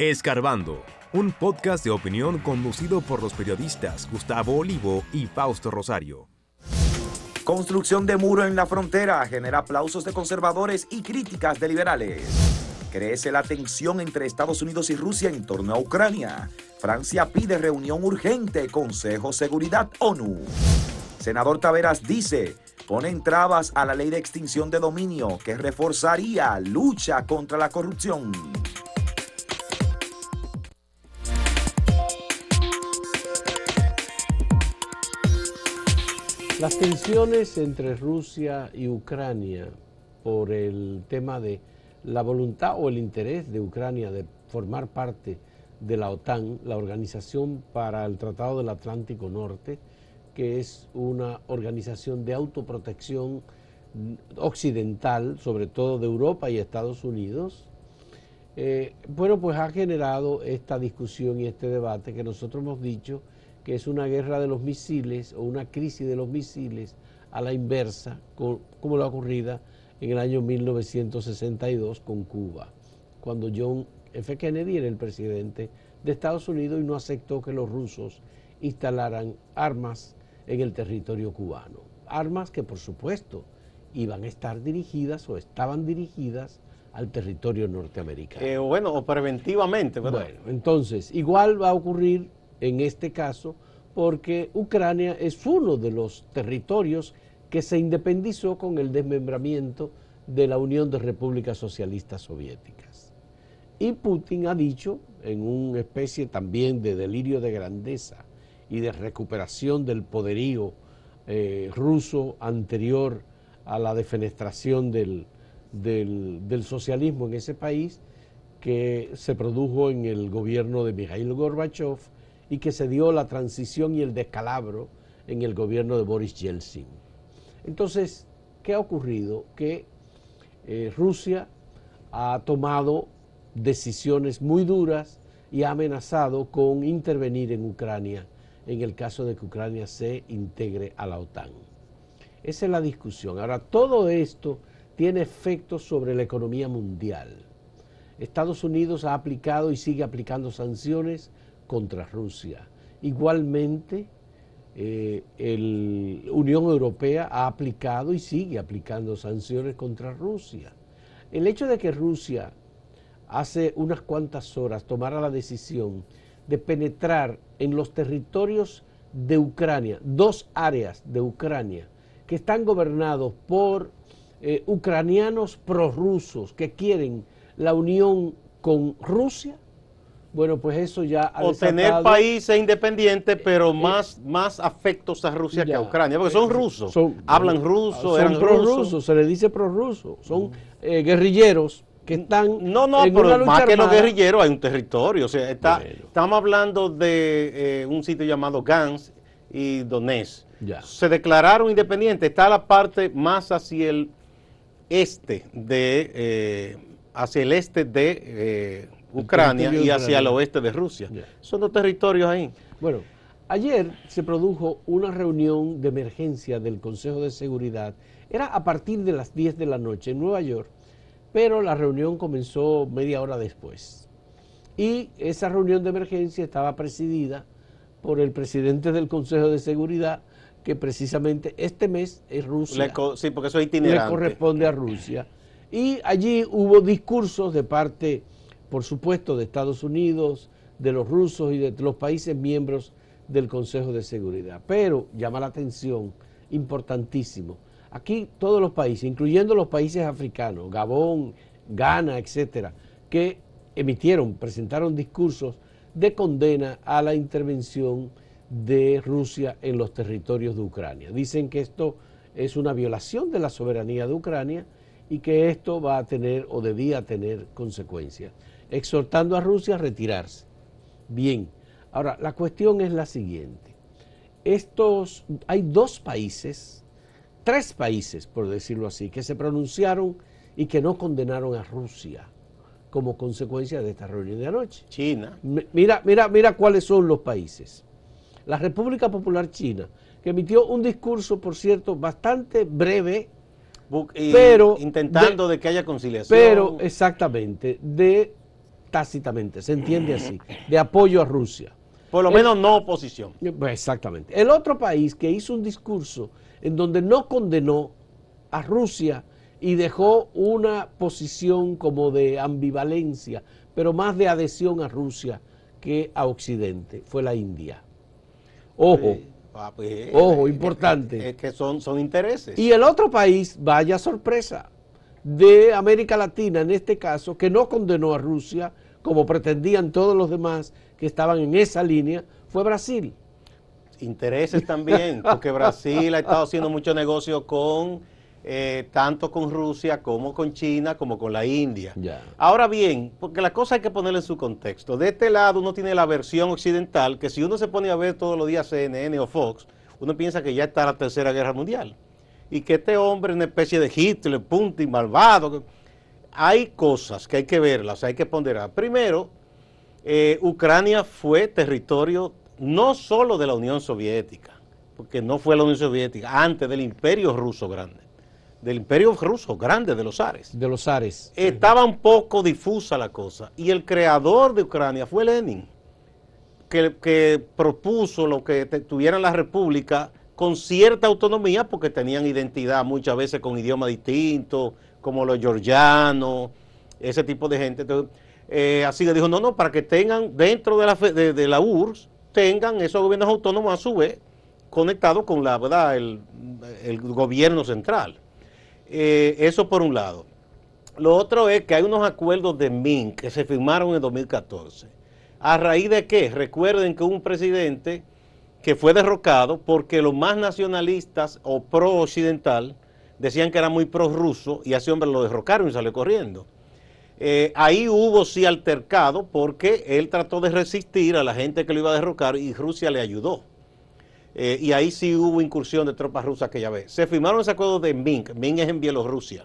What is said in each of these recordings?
Escarbando, un podcast de opinión conducido por los periodistas Gustavo Olivo y Fausto Rosario. Construcción de muro en la frontera genera aplausos de conservadores y críticas de liberales. Crece la tensión entre Estados Unidos y Rusia en torno a Ucrania. Francia pide reunión urgente, Consejo Seguridad ONU. Senador Taveras dice, ponen trabas a la ley de extinción de dominio que reforzaría lucha contra la corrupción. Las tensiones entre Rusia y Ucrania por el tema de la voluntad o el interés de Ucrania de formar parte de la OTAN, la Organización para el Tratado del Atlántico Norte, que es una organización de autoprotección occidental, sobre todo de Europa y Estados Unidos, eh, bueno, pues ha generado esta discusión y este debate que nosotros hemos dicho que es una guerra de los misiles o una crisis de los misiles a la inversa, como la ocurrida en el año 1962 con Cuba, cuando John F. Kennedy era el presidente de Estados Unidos y no aceptó que los rusos instalaran armas en el territorio cubano. Armas que por supuesto iban a estar dirigidas o estaban dirigidas al territorio norteamericano. Eh, bueno, o preventivamente, Bueno, entonces, igual va a ocurrir en este caso, porque Ucrania es uno de los territorios que se independizó con el desmembramiento de la Unión de Repúblicas Socialistas Soviéticas. Y Putin ha dicho, en una especie también de delirio de grandeza y de recuperación del poderío eh, ruso anterior a la defenestración del, del socialismo en ese país, que se produjo en el gobierno de Mikhail Gorbachev, y que se dio la transición y el descalabro en el gobierno de Boris Yeltsin. Entonces, ¿qué ha ocurrido? Que eh, Rusia ha tomado decisiones muy duras y ha amenazado con intervenir en Ucrania en el caso de que Ucrania se integre a la OTAN. Esa es la discusión. Ahora, todo esto tiene efectos sobre la economía mundial. Estados Unidos ha aplicado y sigue aplicando sanciones contra Rusia. Igualmente, eh, la Unión Europea ha aplicado y sigue aplicando sanciones contra Rusia. El hecho de que Rusia hace unas cuantas horas tomara la decisión de penetrar en los territorios de Ucrania, dos áreas de Ucrania, que están gobernados por eh, ucranianos prorrusos que quieren la unión con Rusia, bueno, pues eso ya ha O tener países independientes, pero eh, más, más afectos a Rusia que a Ucrania, porque son rusos, hablan ruso, son prorrusos, se le dice prorrusos, son eh, guerrilleros que están no no pero más que los guerrilleros hay un territorio o sea está, estamos hablando de eh, un sitio llamado Gans y Donetsk. Se declararon independientes está la parte más hacia el este de hacia el este de Ucrania y hacia el oeste de Rusia. Son dos territorios ahí. Bueno, ayer se produjo una reunión de emergencia del Consejo de Seguridad. Era a partir de las 10 de la noche en Nueva York, pero la reunión comenzó media hora después. Y esa reunión de emergencia estaba presidida por el presidente del Consejo de Seguridad, que precisamente este mes es Rusia. sí, porque eso es itinerante. Le corresponde a Rusia. Y allí hubo discursos de parte por supuesto, de Estados Unidos, de los rusos y de los países miembros del Consejo de Seguridad. Pero llama la atención, importantísimo, aquí todos los países, incluyendo los países africanos, Gabón, Ghana, etcétera, que emitieron, presentaron discursos de condena a la intervención de Rusia en los territorios de Ucrania. Dicen que esto es una violación de la soberanía de Ucrania y que esto va a tener o debía tener consecuencias exhortando a Rusia a retirarse. Bien, ahora la cuestión es la siguiente. Estos, hay dos países, tres países, por decirlo así, que se pronunciaron y que no condenaron a Rusia como consecuencia de esta reunión de anoche. China. Mira, mira, mira cuáles son los países. La República Popular China, que emitió un discurso, por cierto, bastante breve, pero intentando de, que haya conciliación. Pero exactamente, de tácitamente, se entiende así, de apoyo a Rusia. Por lo menos no oposición. Exactamente. El otro país que hizo un discurso en donde no condenó a Rusia y dejó una posición como de ambivalencia, pero más de adhesión a Rusia que a Occidente, fue la India. Ojo, ah, pues, ojo, importante. Es que son, son intereses. Y el otro país, vaya sorpresa, de América Latina en este caso, que no condenó a Rusia, como pretendían todos los demás que estaban en esa línea, fue Brasil. Intereses también, porque Brasil ha estado haciendo mucho negocio con eh, tanto con Rusia como con China como con la India. Ahora bien, porque la cosa hay que ponerla en su contexto. De este lado uno tiene la versión occidental, que si uno se pone a ver todos los días CNN o Fox, uno piensa que ya está la Tercera Guerra Mundial. Y que este hombre es una especie de Hitler, y malvado. Hay cosas que hay que verlas, hay que ponderar. Primero, eh, Ucrania fue territorio no solo de la Unión Soviética, porque no fue la Unión Soviética, antes del Imperio Ruso Grande del imperio ruso, grande, de los Ares. De los Ares. Estaba un poco difusa la cosa. Y el creador de Ucrania fue Lenin, que, propuso lo que tuvieran la república con cierta autonomía, porque tenían identidad muchas veces con idiomas distintos, como los georgianos, ese tipo de gente. Eh, así que dijo, no, no, para que tengan dentro de la, de, la URSS, tengan esos gobiernos autónomos a su vez conectados con la verdad el gobierno central. Eh, eso por un lado. Lo otro es que hay unos acuerdos de Minsk que se firmaron en 2014. ¿A raíz de qué? Recuerden que un presidente que fue derrocado porque los más nacionalistas o pro-occidental decían que era muy pro-ruso y ese hombre lo derrocaron y salió corriendo. Eh, ahí hubo sí altercado porque él trató de resistir a la gente que lo iba a derrocar y Rusia le ayudó. Eh, y ahí sí hubo incursión de tropas rusas que ya ve. Se firmaron ese acuerdo de Minsk. Minsk es en Bielorrusia,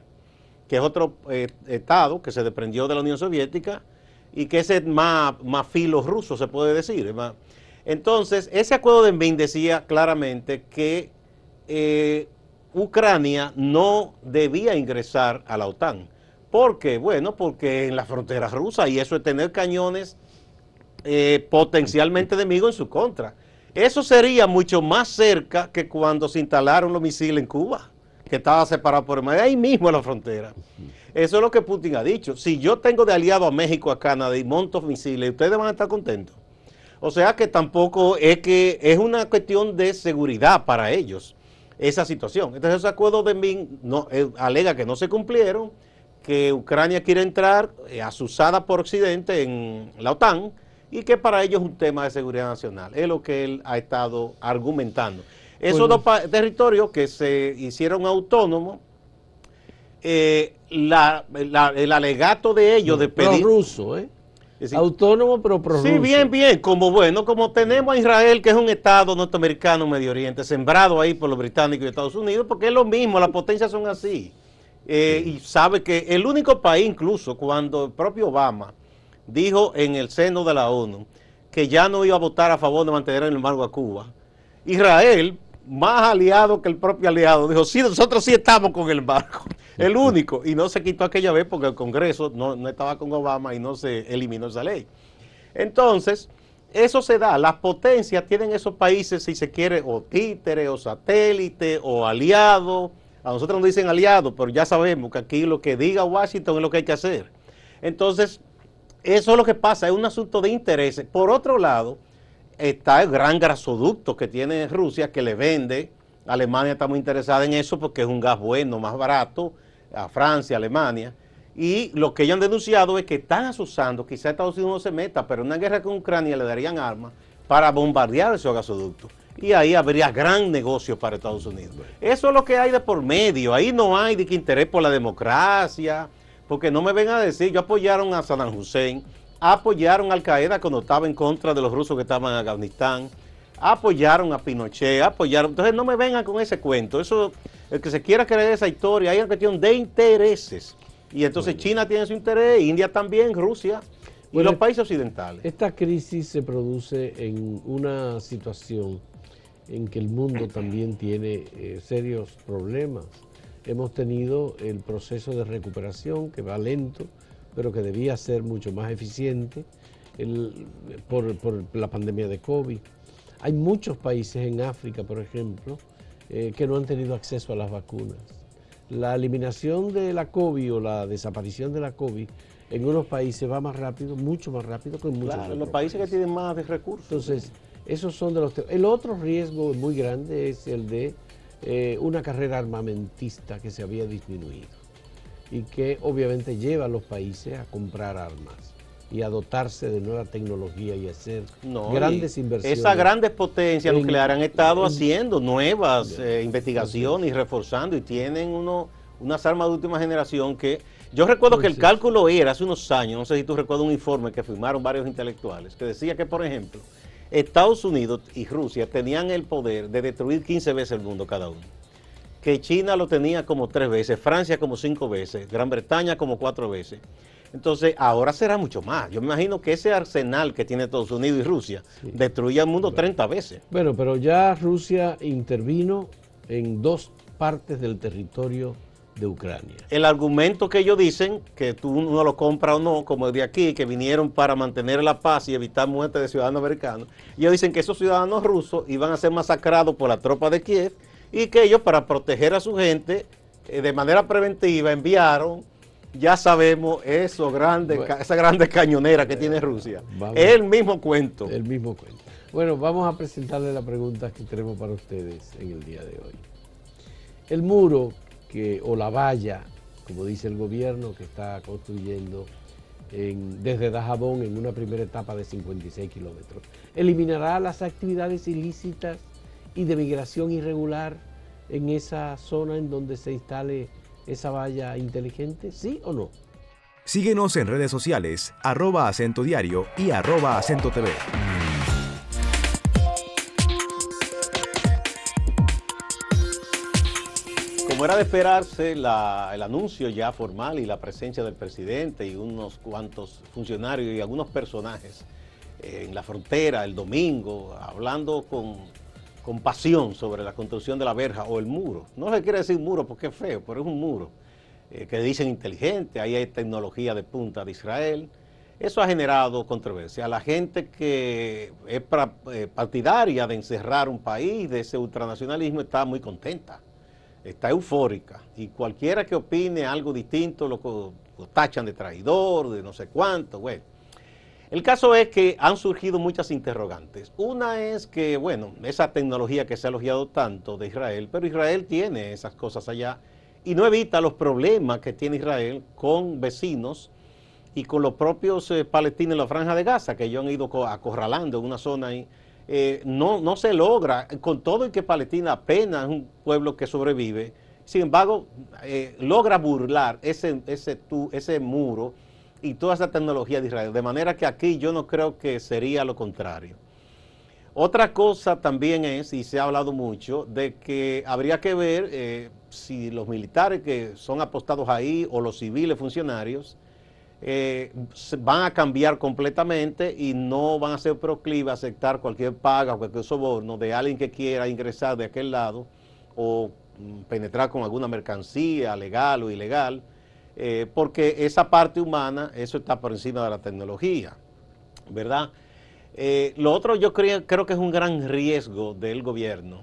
que es otro eh, estado que se desprendió de la Unión Soviética y que es más, más filo ruso, se puede decir. Entonces, ese acuerdo de Minsk decía claramente que eh, Ucrania no debía ingresar a la OTAN. ¿Por qué? Bueno, porque en la frontera rusa, y eso es tener cañones potencialmente enemigos en su contra. Eso sería mucho más cerca que cuando se instalaron los misiles en Cuba, que estaba separado por el mar, ahí mismo en la frontera. Eso es lo que Putin ha dicho. Si yo tengo de aliado a México, a Canadá y monto misiles, ustedes van a estar contentos. O sea que tampoco es que es una cuestión de seguridad para ellos esa situación. Entonces ese acuerdo de Minsk no, eh, alega que no se cumplieron, que Ucrania quiere entrar eh, asusada por Occidente en la OTAN, y que para ellos es un tema de seguridad nacional. Es lo que él ha estado argumentando. Esos dos territorios que se hicieron autónomos, eh, el alegato de ellos de pedir... ruso, ¿eh? Autónomo pero pro Sí, bien, bien, como bueno, como tenemos a Israel, que es un estado norteamericano, Medio Oriente, sembrado ahí por los británicos y Estados Unidos, porque es lo mismo, las potencias son así. Eh, y sabe que el único país, incluso cuando el propio Obama dijo en el seno de la ONU que ya no iba a votar a favor de mantener el embargo a Cuba. Israel, más aliado que el propio aliado, dijo, sí, nosotros sí estamos con el embargo, el único, y no se quitó aquella vez porque el Congreso no, no estaba con Obama y no se eliminó esa ley. Entonces, eso se da, las potencias tienen esos países, si se quiere, o títeres, o satélites, o aliados, a nosotros nos dicen aliados, pero ya sabemos que aquí lo que diga Washington es lo que hay que hacer. Entonces, eso es lo que pasa, es un asunto de intereses. Por otro lado, está el gran gasoducto que tiene Rusia que le vende. Alemania está muy interesada en eso porque es un gas bueno, más barato, a Francia, Alemania. Y lo que ellos han denunciado es que están asusando, quizá Estados Unidos no se meta, pero en una guerra con Ucrania le darían armas para bombardear esos gasoductos. Y ahí habría gran negocio para Estados Unidos. Eso es lo que hay de por medio. Ahí no hay de que interés por la democracia, porque no me ven a decir, yo apoyaron a Saddam Hussein, apoyaron a Al Qaeda cuando estaba en contra de los rusos que estaban en Afganistán, apoyaron a Pinochet, apoyaron. Entonces no me vengan con ese cuento. Eso, el que se quiera creer esa historia, hay una cuestión de intereses. Y entonces China tiene su interés, India también, Rusia y los países occidentales. Esta crisis se produce en una situación en que el mundo también tiene eh, serios problemas hemos tenido el proceso de recuperación que va lento pero que debía ser mucho más eficiente por, la pandemia de COVID. Hay muchos países en África, por ejemplo, eh, que no han tenido acceso a las vacunas. La eliminación de la COVID o la desaparición de la COVID en unos países va más rápido, mucho más rápido que en muchos claro, los países, que tienen más de recursos. Entonces, esos son de los... El otro riesgo muy grande es el de eh, una carrera armamentista que se había disminuido y que obviamente lleva a los países a comprar armas y a dotarse de nueva tecnología y hacer grandes inversiones. Esas grandes potencias nucleares han estado haciendo nuevas eh, investigaciones y reforzando y tienen uno, unas armas de última generación que... Yo recuerdo que el cálculo era hace unos años, no sé si tú recuerdas un informe que firmaron varios intelectuales, que decía que, por ejemplo, Estados Unidos y Rusia tenían el poder de destruir 15 veces el mundo cada uno que China lo tenía como tres veces, Francia como cinco veces, Gran Bretaña como cuatro veces. Entonces, ahora será mucho más. Yo me imagino que ese arsenal que tiene Estados Unidos y Rusia destruye el mundo 30 veces. Bueno, pero ya Rusia intervino en dos partes del territorio de Ucrania. El argumento que ellos dicen, que tú no lo compras o no, como el de aquí, que vinieron para mantener la paz y evitar muerte de ciudadanos americanos, ellos dicen que esos ciudadanos rusos iban a ser masacrados por la tropa de Kiev y que ellos para proteger a su gente eh, de manera preventiva enviaron, ya sabemos, eso grande, esa grande cañonera que tiene Rusia. el mismo cuento. El mismo cuento. Bueno, vamos a presentarle las preguntas que tenemos para ustedes en el día de hoy. El muro que, o la valla, como dice el gobierno, que está construyendo desde Dajabón en una primera etapa de 56 kilómetros, eliminará las actividades ilícitas y de migración irregular en esa zona en donde se instale esa valla inteligente? ¿Sí o no? Síguenos en redes sociales, arroba acento diario y arroba acento TV. Como era de esperarse, el anuncio ya formal y la presencia del presidente y unos cuantos funcionarios y algunos personajes en la frontera el domingo, hablando con con pasión sobre la construcción de la verja o el muro. No se quiere decir muro porque es feo, pero es un muro eh, que dicen inteligente, ahí hay tecnología de punta de Israel. Eso ha generado controversia. La gente que es eh, partidaria de encerrar un país de ese ultranacionalismo está muy contenta, está eufórica. Y cualquiera que opine algo distinto lo, lo tachan de traidor, de no sé cuánto, bueno. El caso es que han surgido muchas interrogantes. Una es que, bueno, esa tecnología que se ha elogiado tanto de Israel, pero Israel tiene esas cosas allá y no evita los problemas que tiene Israel con vecinos y con los propios eh, palestinos en la franja de Gaza, que ellos han ido acorralando en una zona ahí. Eh, no, no se logra, con todo y que Palestina apenas es un pueblo que sobrevive, sin embargo, eh, logra burlar ese, muro y toda esa tecnología de Israel. De manera que aquí yo no creo que sería lo contrario. Otra cosa también es, y se ha hablado mucho, de que habría que ver eh, si los militares que son apostados ahí o los civiles funcionarios eh, van a cambiar completamente y no van a ser proclives a aceptar cualquier paga o cualquier soborno de alguien que quiera ingresar de aquel lado o mm, penetrar con alguna mercancía legal o ilegal eh, porque esa parte humana, eso está por encima de la tecnología, ¿verdad? Eh, lo otro yo creo, creo que es un gran riesgo del gobierno,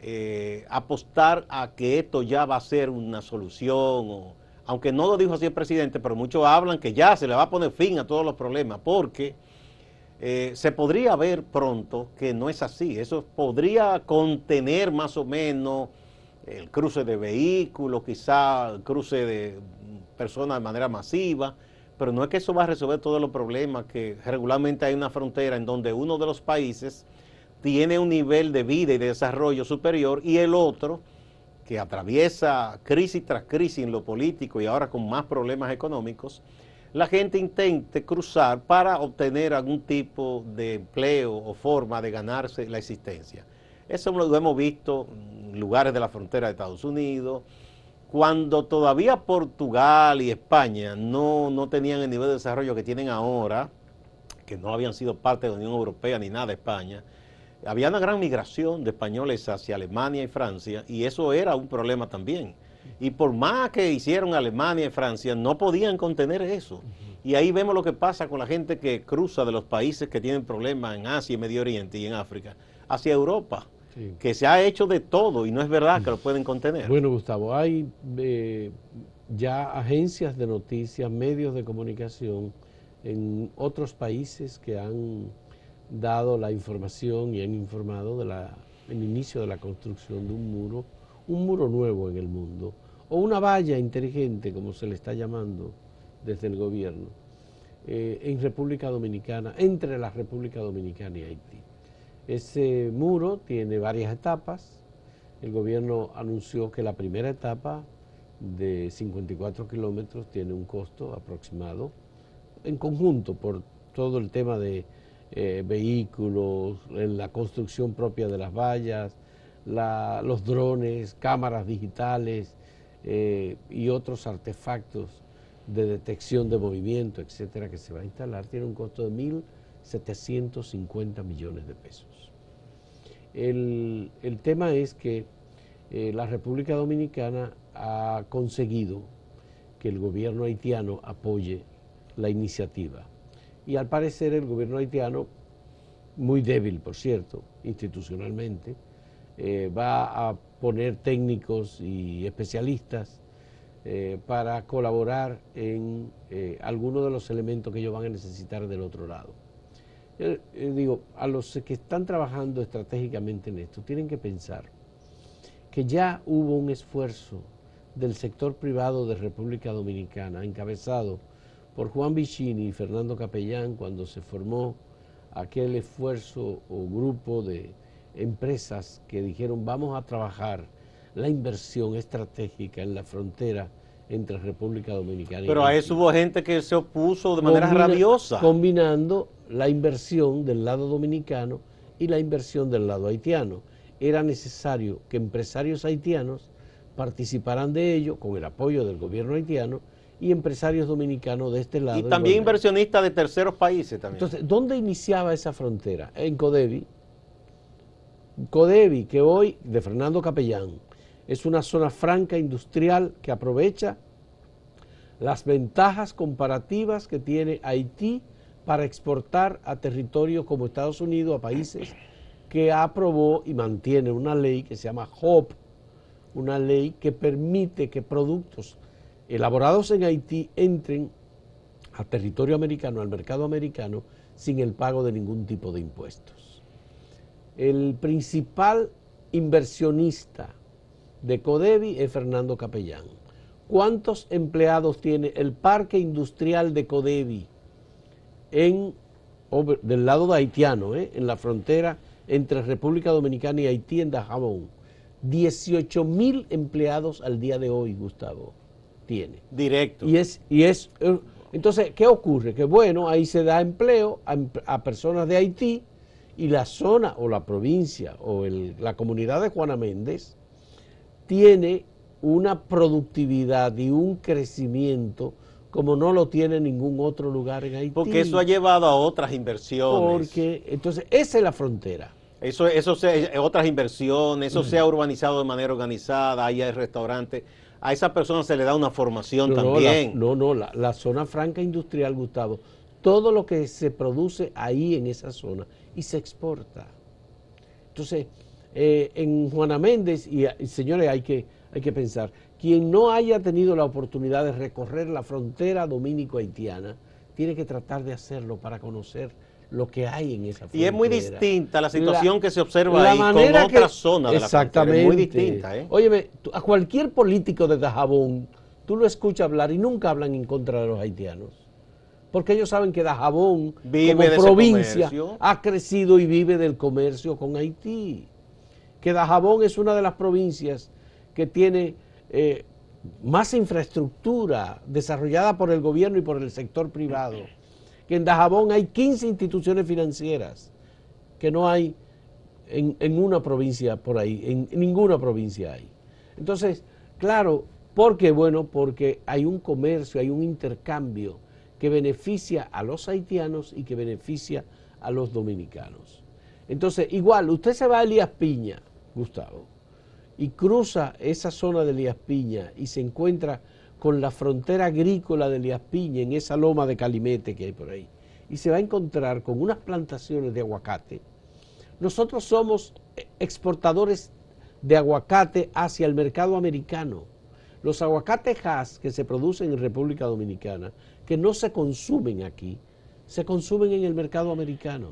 eh, apostar a que esto ya va a ser una solución, aunque no lo dijo así el presidente, pero muchos hablan que ya se le va a poner fin a todos los problemas, porque se podría ver pronto que no es así, eso podría contener más o menos el cruce de vehículos, quizá el cruce de personas de manera masiva, pero no es que eso va a resolver todos los problemas, que regularmente hay una frontera en donde uno de los países tiene un nivel de vida y de desarrollo superior y el otro, que atraviesa crisis tras crisis en lo político y ahora con más problemas económicos, la gente intente cruzar para obtener algún tipo de empleo o forma de ganarse la existencia. Eso lo hemos visto en lugares de la frontera de Estados Unidos, cuando todavía Portugal y España no, no, tenían el nivel de desarrollo que tienen ahora, que no habían sido parte de la Unión Europea ni nada de España, había una gran migración de españoles hacia Alemania y Francia y eso era un problema también. Y por más que hicieron Alemania y Francia, no podían contener eso. Y ahí vemos lo que pasa con la gente que cruza de los países que tienen problemas en Asia, Medio Oriente y en África hacia Europa. Que se ha hecho de todo y no es verdad que lo pueden contener. Bueno, Gustavo, hay eh, ya agencias de noticias, medios de comunicación en otros países que han dado la información y han informado del inicio de la construcción de un muro, un muro nuevo en el mundo, o una valla inteligente, como se le está llamando desde el gobierno, eh, en República Dominicana, entre la República Dominicana y Haití. Ese muro tiene varias etapas. El gobierno anunció que la primera etapa de 54 kilómetros tiene un costo aproximado en conjunto por todo el tema de eh, vehículos, la construcción propia de las vallas, los drones, cámaras digitales eh, y otros artefactos de detección de movimiento, etcétera, que se va a instalar, tiene un costo de 1.750 millones de pesos. El, tema es que eh, la República Dominicana ha conseguido que el gobierno haitiano apoye la iniciativa. Y al parecer el gobierno haitiano, muy débil por cierto, institucionalmente, eh, va a poner técnicos y especialistas eh, para colaborar en algunos de los elementos que ellos van a necesitar del otro lado. Yo, digo, a los que están trabajando estratégicamente en esto, tienen que pensar que ya hubo un esfuerzo del sector privado de República Dominicana, encabezado por Juan Vicini y Fernando Capellán, cuando se formó aquel esfuerzo o grupo de empresas que dijeron vamos a trabajar la inversión estratégica en la frontera entre República Dominicana y Pero a eso hubo gente que se opuso de manera rabiosa. Combinando la inversión del lado dominicano y la inversión del lado haitiano. Era necesario que empresarios haitianos participaran de ello con el apoyo del gobierno haitiano y empresarios dominicanos de este lado. Y también inversionistas de terceros países también. Entonces, ¿dónde iniciaba esa frontera? En Codevi. Codevi, que hoy, de Fernando Capellán, es una zona franca industrial que aprovecha las ventajas comparativas que tiene Haití para exportar a territorios como Estados Unidos, a países que aprobó y mantiene una ley que se llama HOP, una ley que permite que productos elaborados en Haití entren al territorio americano, al mercado americano, sin el pago de ningún tipo de impuestos. El principal inversionista de Codevi es Fernando Capellán. ¿Cuántos empleados tiene el parque industrial de Codevi en, del lado de haitiano, eh, en la frontera entre República Dominicana y Haití en Dajabón? 18 mil empleados al día de hoy, Gustavo, tiene. Directo. Y es, y es, eh, entonces, ¿qué ocurre? Que bueno, ahí se da empleo a, personas de Haití y la zona o la provincia o la comunidad de Juana Méndez tiene una productividad y un crecimiento como no lo tiene ningún otro lugar en Haití. Porque eso ha llevado a otras inversiones. Porque, entonces, esa es la frontera. Eso, eso sea, otras inversiones, eso se ha urbanizado de manera organizada, ahí hay restaurantes. A esa persona se le da una formación también. No, no, la, la, zona franca industrial, Gustavo, todo lo que se produce ahí en esa zona y se exporta. Entonces, eh, en Juana Méndez, y, señores, hay que, hay que pensar, quien no haya tenido la oportunidad de recorrer la frontera dominico-haitiana, tiene que tratar de hacerlo para conocer lo que hay en esa frontera. Y es muy distinta la situación que se observa ahí con otras zonas de la frontera. Es muy distinta. ¿eh? Óyeme, a cualquier político de Dajabón, tú lo escuchas hablar y nunca hablan en contra de los haitianos. Porque ellos saben que Dajabón, como provincia, ha crecido y vive del comercio con Haití que Dajabón es una de las provincias que tiene eh, más infraestructura desarrollada por el gobierno y por el sector privado. Que en Dajabón hay 15 instituciones financieras que no hay en, una provincia por ahí, en, en ninguna provincia hay. Entonces, claro, ¿por qué? Bueno, porque hay un comercio, hay un intercambio que beneficia a los haitianos y que beneficia a los dominicanos. Entonces, igual, usted se va a Elías Piña, Gustavo, y cruza esa zona de Elías Piña y se encuentra con la frontera agrícola de Elías Piña en esa loma de Calimete que hay por ahí, y se va a encontrar con unas plantaciones de aguacate, nosotros somos exportadores de aguacate hacia el mercado americano. Los aguacates Hass que se producen en República Dominicana, que no se consumen aquí, se consumen en el mercado americano.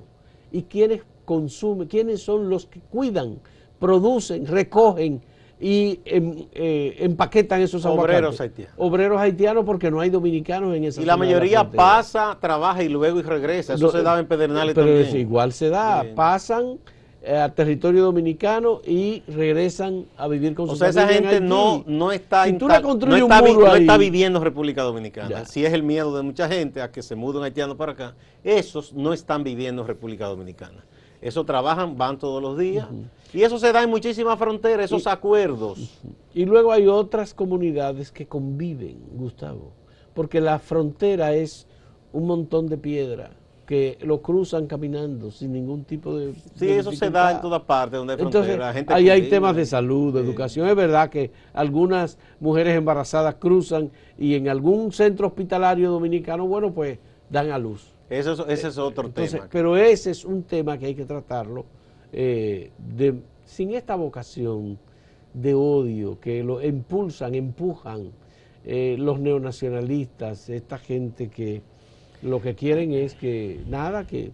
¿Y quiénes consumen? ¿Quiénes son los que cuidan, producen, recogen y em, eh, empaquetan esos Obreros haitianos. Obreros haitianos porque no hay dominicanos en esa Y la mayoría pasa, trabaja y luego y regresa. Eso se da en Pedernales pero también. igual se da. Pasan eh, a territorio dominicano y regresan a vivir con. O sea, esa gente no, no está, si no, está, no está viviendo en República Dominicana. Si es el miedo de mucha gente a que se muden haitianos para acá, esos no están viviendo en República Dominicana. Esos trabajan, van todos los días. Y eso se da en muchísimas fronteras, esos acuerdos. Y luego hay otras comunidades que conviven, Gustavo, porque la frontera es un montón de piedra que lo cruzan caminando sin ningún tipo de... Sí, eso se da en todas partes donde hay frontera. Entonces, ahí hay temas de salud, de educación. Es verdad que algunas mujeres embarazadas cruzan y en algún centro hospitalario dominicano, bueno, pues dan a luz. Eso, ese es otro tema. Pero ese es un tema que hay que tratarlo eh, de, sin esta vocación de odio que lo impulsan, empujan eh, los neonacionalistas, esta gente que lo que quieren es que nada, que,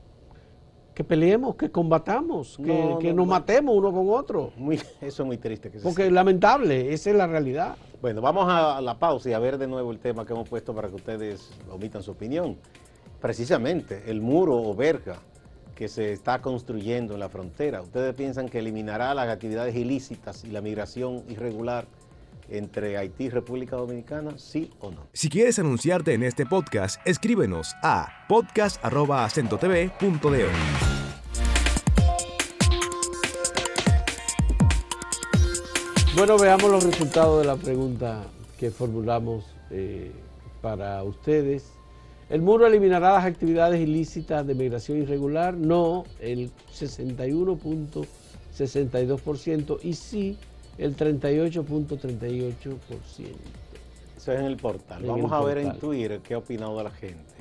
que peleemos, que combatamos, que, nos matemos uno con otro. Muy, eso es muy triste. Que Porque es lamentable, esa es la realidad. Bueno, vamos a la pausa y a ver de nuevo el tema que hemos puesto para que ustedes omitan su opinión. Precisamente, el muro o verja que se está construyendo en la frontera. ¿Ustedes piensan que eliminará las actividades ilícitas y la migración irregular entre Haití y República Dominicana, sí o no? Si quieres anunciarte en este podcast, escríbenos a podcast.acentotv.de. Bueno, veamos los resultados de la pregunta que formulamos eh, para ustedes. ¿El muro eliminará las actividades ilícitas de migración irregular? No, el 61.62% y sí, el 38.38%. Eso es en el portal. Vamos a ver en Twitter qué ha opinado la gente.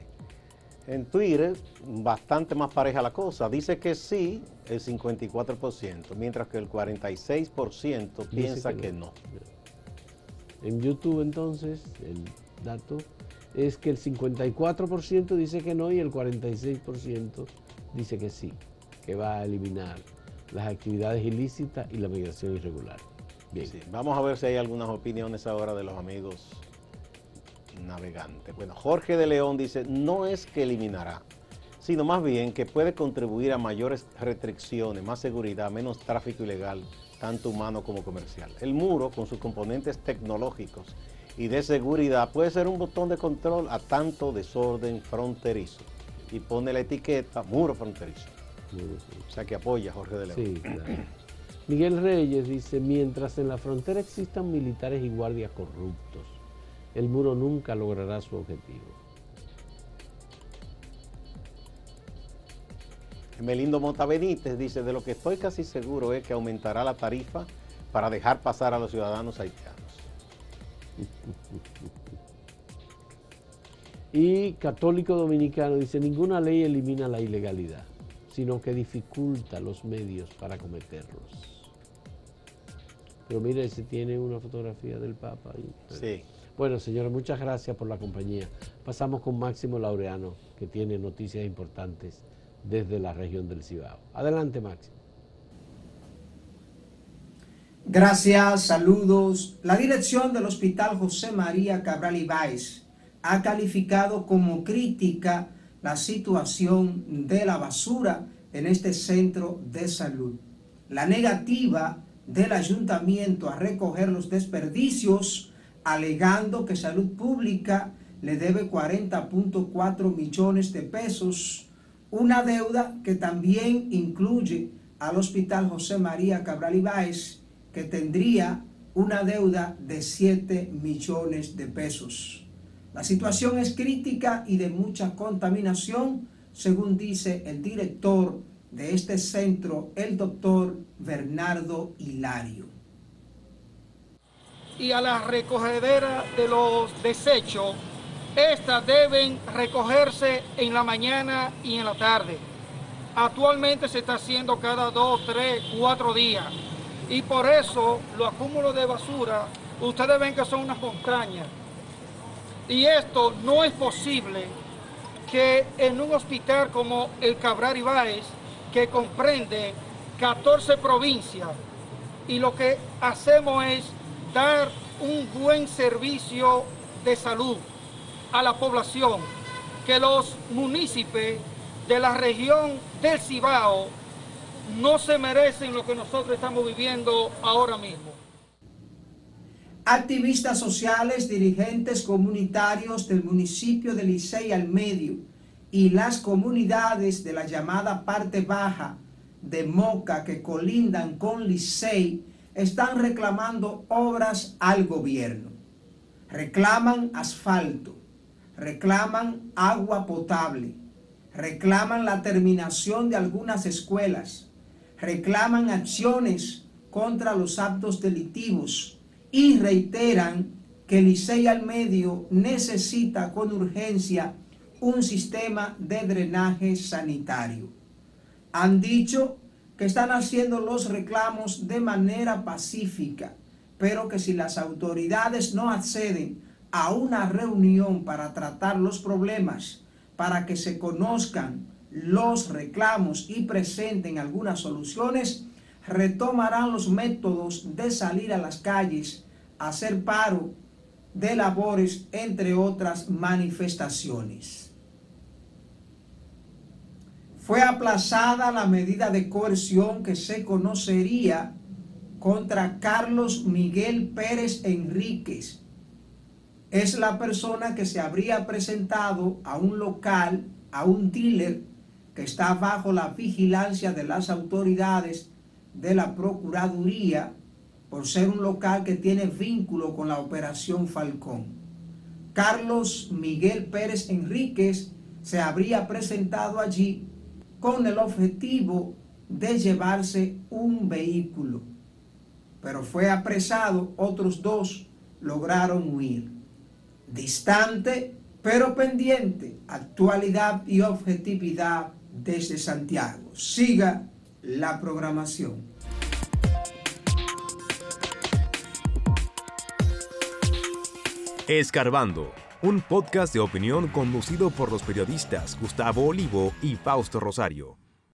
En Twitter, bastante más pareja la cosa. Dice que sí, el 54%, mientras que el 46% piensa que no. En YouTube, entonces, el dato es que el 54% dice que no y el 46% dice que sí, que va a eliminar las actividades ilícitas y la migración irregular. Bien. vamos a ver si hay algunas opiniones ahora de los amigos navegantes. Bueno, Jorge de León dice, no es que eliminará, sino más bien que puede contribuir a mayores restricciones, más seguridad, menos tráfico ilegal, tanto humano como comercial. El muro, con sus componentes tecnológicos y de seguridad puede ser un botón de control a tanto desorden fronterizo. Y pone la etiqueta muro fronterizo. O sea que apoya a Jorge de León. Sí, Miguel Reyes dice, mientras en la frontera existan militares y guardias corruptos, el muro nunca logrará su objetivo. Melindo Monta Benítez dice, de lo que estoy casi seguro es que aumentará la tarifa para dejar pasar a los ciudadanos haitianos. Y Católico Dominicano dice, ninguna ley elimina la ilegalidad, sino que dificulta los medios para cometerlos. Pero mire, si tiene una fotografía del Papa. Ahí. Sí. Bueno, señores, muchas gracias por la compañía. Pasamos con Máximo Laureano, que tiene noticias importantes desde la región del Cibao. Adelante, Máximo. Gracias, saludos. La dirección del Hospital José María Cabral Ibáez ha calificado como crítica la situación de la basura en este centro de salud. La negativa del ayuntamiento a recoger los desperdicios, alegando que salud pública le debe 40.4 millones de pesos, una deuda que también incluye al Hospital José María Cabral Ibáez que tendría una deuda de 7 millones de pesos. La situación es crítica y de mucha contaminación, según dice el director de este centro, el doctor Bernardo Hilario. y a la recogedera de los desechos, estas deben recogerse en la mañana y en la tarde. Actualmente se está haciendo cada dos, tres, cuatro días. Y por eso los acúmulos de basura, ustedes ven que son unas montañas. Y esto no es posible que en un hospital como el Cabral Ibáez, que comprende 14 provincias, y lo que hacemos es dar un buen servicio de salud a la población, que los municipios de la región del Cibao no se merecen lo que nosotros estamos viviendo ahora mismo. Activistas sociales, dirigentes comunitarios del municipio de Licey al Medio y las comunidades de la llamada parte baja de Moca que colindan con Licey están reclamando obras al gobierno. Reclaman asfalto, reclaman agua potable, reclaman la terminación de algunas escuelas, reclaman acciones contra los actos delictivos y reiteran que Licey al Medio necesita con urgencia un sistema de drenaje sanitario. Han dicho que están haciendo los reclamos de manera pacífica, pero que si las autoridades no acceden a una reunión para tratar los problemas, para que se conozcan los reclamos y presenten algunas soluciones, retomarán los métodos de salir a las calles, hacer paro de labores, entre otras manifestaciones. Fue aplazada la medida de coerción que se conocería contra Carlos Miguel Pérez Enríquez, es la persona que se habría presentado a un local, a un dealer que está bajo la vigilancia de las autoridades de la Procuraduría por ser un local que tiene vínculo con la Operación Falcón. Carlos Miguel Pérez Enríquez se habría presentado allí con el objetivo de llevarse un vehículo, pero fue apresado, otros dos lograron huir distante pero pendiente, actualidad y objetividad desde Santiago. Siga la programación. Escarbando, un podcast de opinión conducido por los periodistas Gustavo Olivo y Fausto Rosario.